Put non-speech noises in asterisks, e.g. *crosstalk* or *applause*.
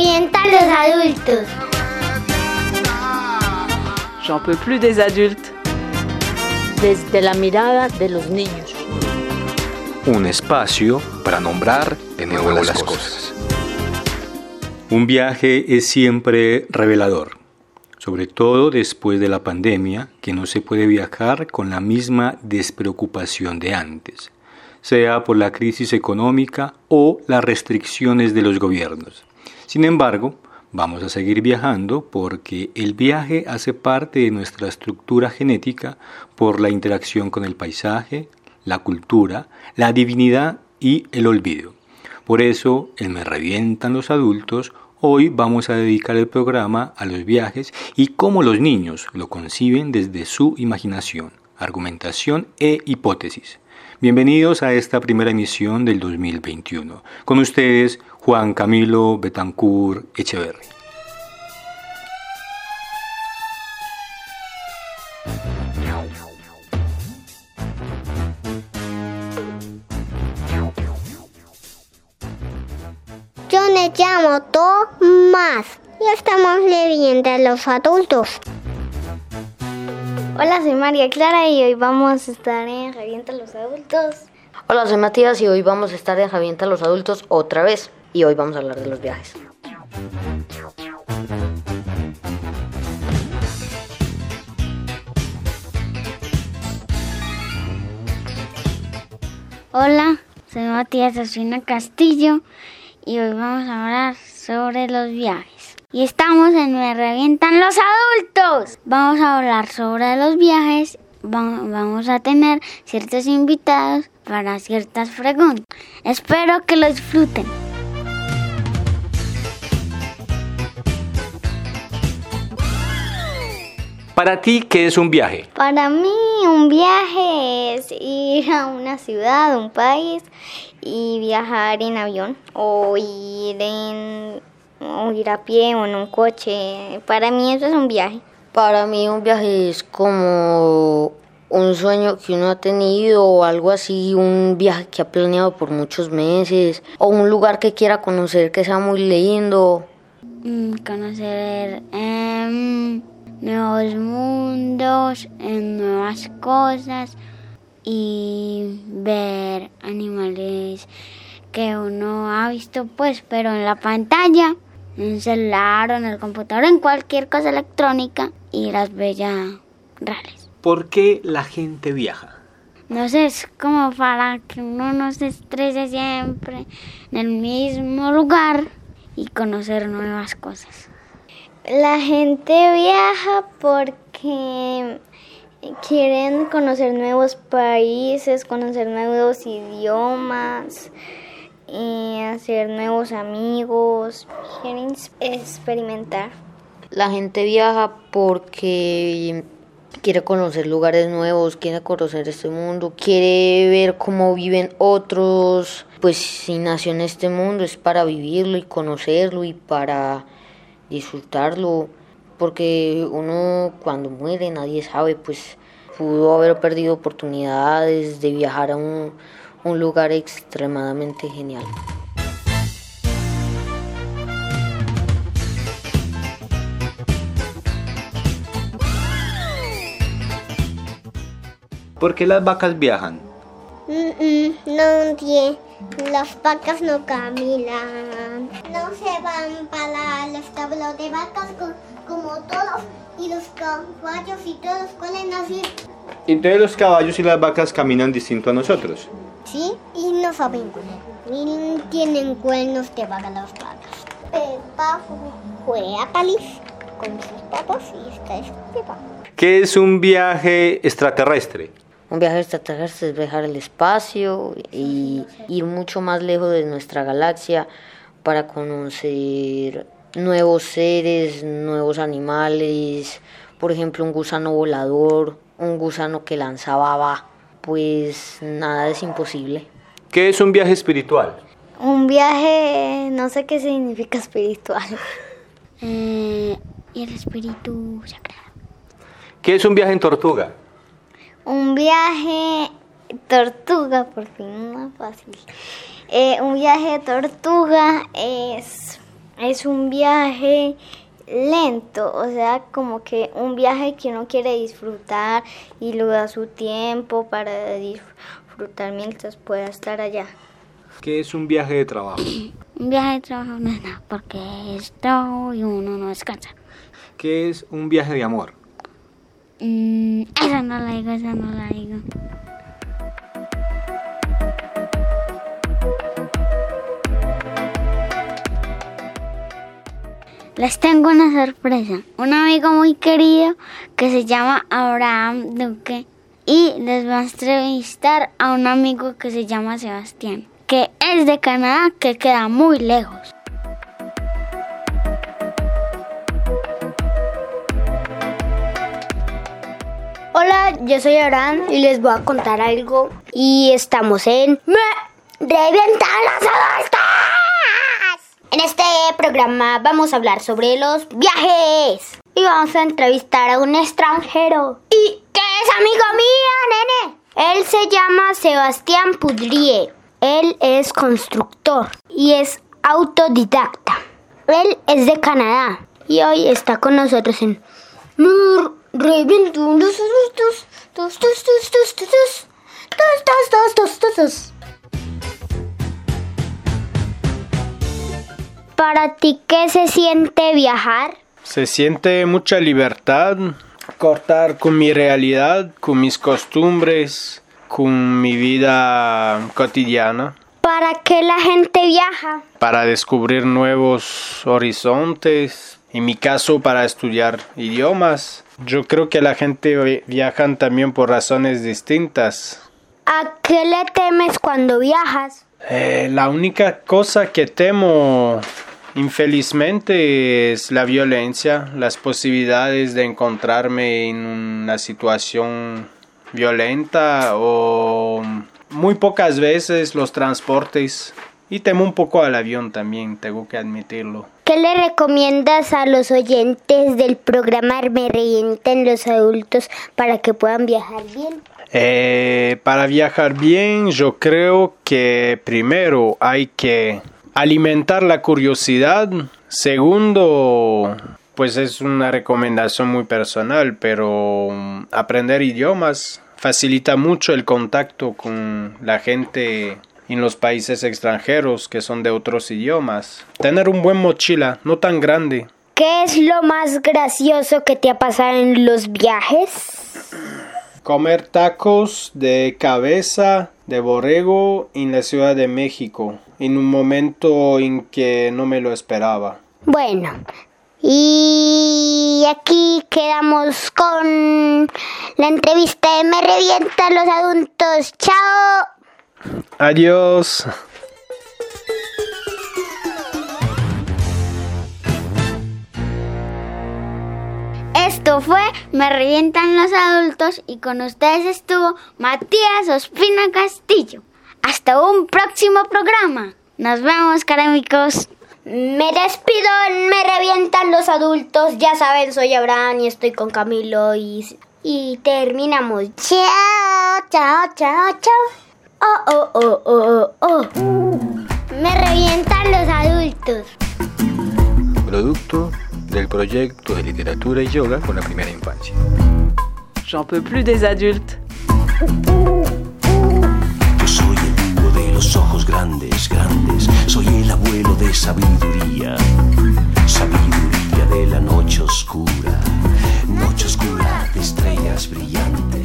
revienta a los adultos. J'en peux plus des adultes. Desde la mirada de los niños. Un espacio para nombrar de nuevo las cosas. Un viaje es siempre revelador, sobre todo después de la pandemia, que no se puede viajar con la misma despreocupación de antes, sea por la crisis económica o las restricciones de los gobiernos. Sin embargo, Vamos a seguir viajando porque el viaje hace parte de nuestra estructura genética por la interacción con el paisaje, la cultura, la divinidad y el olvido. Por eso, en Me Revientan los Adultos, hoy vamos a dedicar el programa a los viajes y cómo los niños lo conciben desde su imaginación, argumentación e hipótesis. Bienvenidos a esta primera emisión del 2021. Con ustedes, Juan Camilo Betancourt Echeverri. Yo me llamo Tomás y estamos leyendo a los adultos. Hola, soy María Clara y hoy vamos a estar en Revienta a los Adultos. Hola, soy Matías y hoy vamos a estar en Revienta a los Adultos otra vez. Y hoy vamos a hablar de los viajes. Hola, soy Matías Osuna Castillo y hoy vamos a hablar sobre los viajes. Y estamos en Me Revientan los Adultos. Vamos a hablar sobre los viajes. Vamos a tener ciertos invitados para ciertas preguntas. Espero que lo disfruten. Para ti, ¿qué es un viaje? Para mí un viaje es ir a una ciudad, un país y viajar en avión o ir en o ir a pie o en un coche. Para mí eso es un viaje. Para mí un viaje es como un sueño que uno ha tenido o algo así, un viaje que ha planeado por muchos meses o un lugar que quiera conocer que sea muy lindo. Mm, conocer em, nuevos mundos, em, nuevas cosas y ver animales que uno ha visto pues pero en la pantalla en el celular o en el computador, en cualquier cosa electrónica y las bellas reales. ¿Por qué la gente viaja? No sé, es como para que uno no se estrese siempre en el mismo lugar y conocer nuevas cosas. La gente viaja porque quieren conocer nuevos países, conocer nuevos idiomas, hacer nuevos amigos, experimentar. La gente viaja porque quiere conocer lugares nuevos, quiere conocer este mundo, quiere ver cómo viven otros. Pues si nació en este mundo es para vivirlo y conocerlo y para disfrutarlo, porque uno cuando muere nadie sabe, pues pudo haber perdido oportunidades de viajar a un un lugar extremadamente genial. ¿Por qué las vacas viajan? no entiendo. Las vacas no caminan. No se van para los establo de vacas como todos. Y los caballos y todos pueden así. Entonces los caballos y las vacas caminan distinto a nosotros. ¿Sí? Y no saben y tienen cuernos de vaca las vacas. Pepa fue a París con sus papás y esta es Pepa. ¿Qué es un viaje extraterrestre? Un viaje extraterrestre es viajar al espacio y ir mucho más lejos de nuestra galaxia para conocer nuevos seres, nuevos animales, por ejemplo un gusano volador, un gusano que lanzaba va pues nada es imposible. ¿Qué es un viaje espiritual? Un viaje, no sé qué significa espiritual. *laughs* Eh, y el espíritu sagrado. ¿Qué es un viaje en tortuga? Un viaje tortuga, por fin, más fácil. Eh, un viaje de tortuga es es un viaje lento, o sea, como que un viaje que uno quiere disfrutar y lo da su tiempo para disfrutar mientras pueda estar allá. ¿Qué es un viaje de trabajo? *clears throat* Un viaje de trabajo no es nada, porque es trabajo y uno no descansa. ¿Qué es un viaje de amor? Mm, esa no la digo, esa no la digo. Les tengo una sorpresa. Un amigo muy querido que se llama Abraham Duque y les va a entrevistar a un amigo que se llama Sebastián, que es de Canadá, que queda muy lejos. Hola, yo soy Abraham y les voy a contar algo. Y estamos en Me Revientan las adultas. Este programa vamos a hablar sobre los viajes. Y vamos a entrevistar a un extranjero. ¿Y qué es amigo mío, nene? Él se llama Sebastián Pudrie. Él es constructor y es autodidacta. Él es de Canadá y hoy está con nosotros en Me Para ti, ¿qué se siente viajar? Se siente mucha libertad, cortar con mi realidad, con mis costumbres, con mi vida cotidiana, ¿Para qué la gente viaja? para descubrir nuevos horizontes, en mi caso para estudiar idiomas. Yo creo que la gente vi- viajan también por razones distintas. ¿A qué le temes cuando viajas? Eh, la única cosa que temo, infelizmente, es la violencia, las posibilidades de encontrarme en una situación violenta o muy pocas veces los transportes. Y temo un poco al avión también, tengo que admitirlo. ¿Qué le recomiendas a los oyentes del programa Me Revienten los Adultos para que puedan viajar bien? Eh, para viajar bien, yo creo que primero hay que alimentar la curiosidad. Segundo, pues es una recomendación muy personal, pero mm, aprender idiomas facilita mucho el contacto con la gente en los países extranjeros que son de otros idiomas. Tener un buen mochila, no tan grande. ¿Qué es lo más gracioso que te ha pasado en los viajes? Comer tacos de cabeza de borrego en la Ciudad de México, en un momento en que no me lo esperaba. Bueno, y aquí quedamos con la entrevista de Me Revientan los Adultos. ¡Chao! Adiós. Esto fue Me revientan los adultos y con ustedes estuvo Matías Ospina Castillo. Hasta un próximo programa. Nos vemos, caramicos. Me despido, me revientan los adultos. Ya saben, soy Abraham y estoy con Camilo y, y terminamos. Chao, chao, chao, chao. Oh, oh, oh, oh, oh, oh. Me revientan los adultos. Producto del proyecto de literatura y yoga con la primera infancia. J'en peux plus des adultes. Yo soy el vivo de los ojos grandes, grandes. Soy el abuelo de sabiduría. Sabiduría de la noche oscura. Noche oscura de estrellas brillantes.